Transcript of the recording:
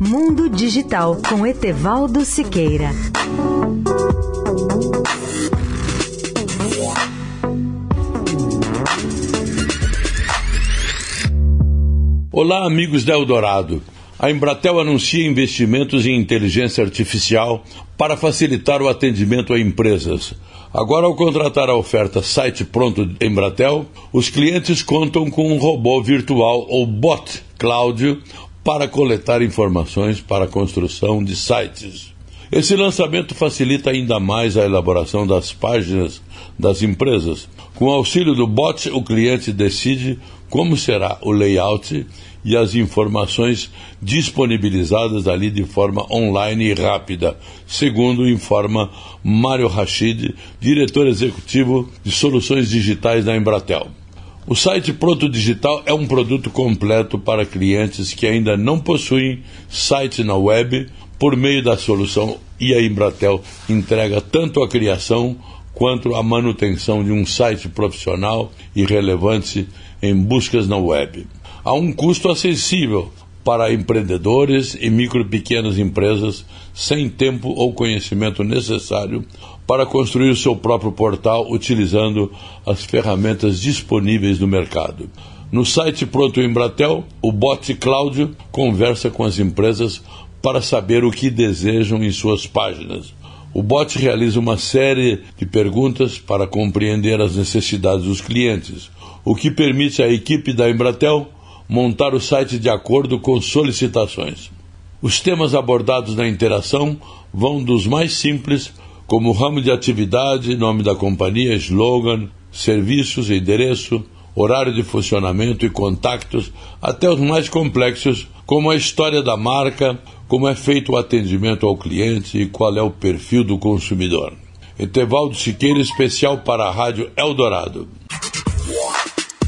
Mundo Digital com Etevaldo Siqueira. Olá, amigos da Eldorado. A Embratel anuncia investimentos em inteligência artificial para facilitar o atendimento a empresas. Agora, ao contratar a oferta Site Pronto Embratel, os clientes contam com um robô virtual ou bot Cláudio para coletar informações para a construção de sites. Esse lançamento facilita ainda mais a elaboração das páginas das empresas. Com o auxílio do bot, o cliente decide como será o layout e as informações disponibilizadas ali de forma online e rápida, segundo informa Mário Rachid, diretor executivo de soluções digitais da Embratel. O site Pronto Digital é um produto completo para clientes que ainda não possuem site na web por meio da solução e a Embratel entrega tanto a criação quanto a manutenção de um site profissional e relevante em buscas na web. Há um custo acessível para empreendedores e micro e pequenas empresas sem tempo ou conhecimento necessário para construir seu próprio portal utilizando as ferramentas disponíveis no mercado. No site Pronto Embratel, o bot Cláudio conversa com as empresas para saber o que desejam em suas páginas. O bot realiza uma série de perguntas para compreender as necessidades dos clientes, o que permite à equipe da Embratel montar o site de acordo com solicitações. Os temas abordados na interação vão dos mais simples, como ramo de atividade, nome da companhia, slogan, serviços, endereço, horário de funcionamento e contactos, até os mais complexos, como a história da marca, como é feito o atendimento ao cliente e qual é o perfil do consumidor. Etevaldo Siqueira, especial para a Rádio Eldorado.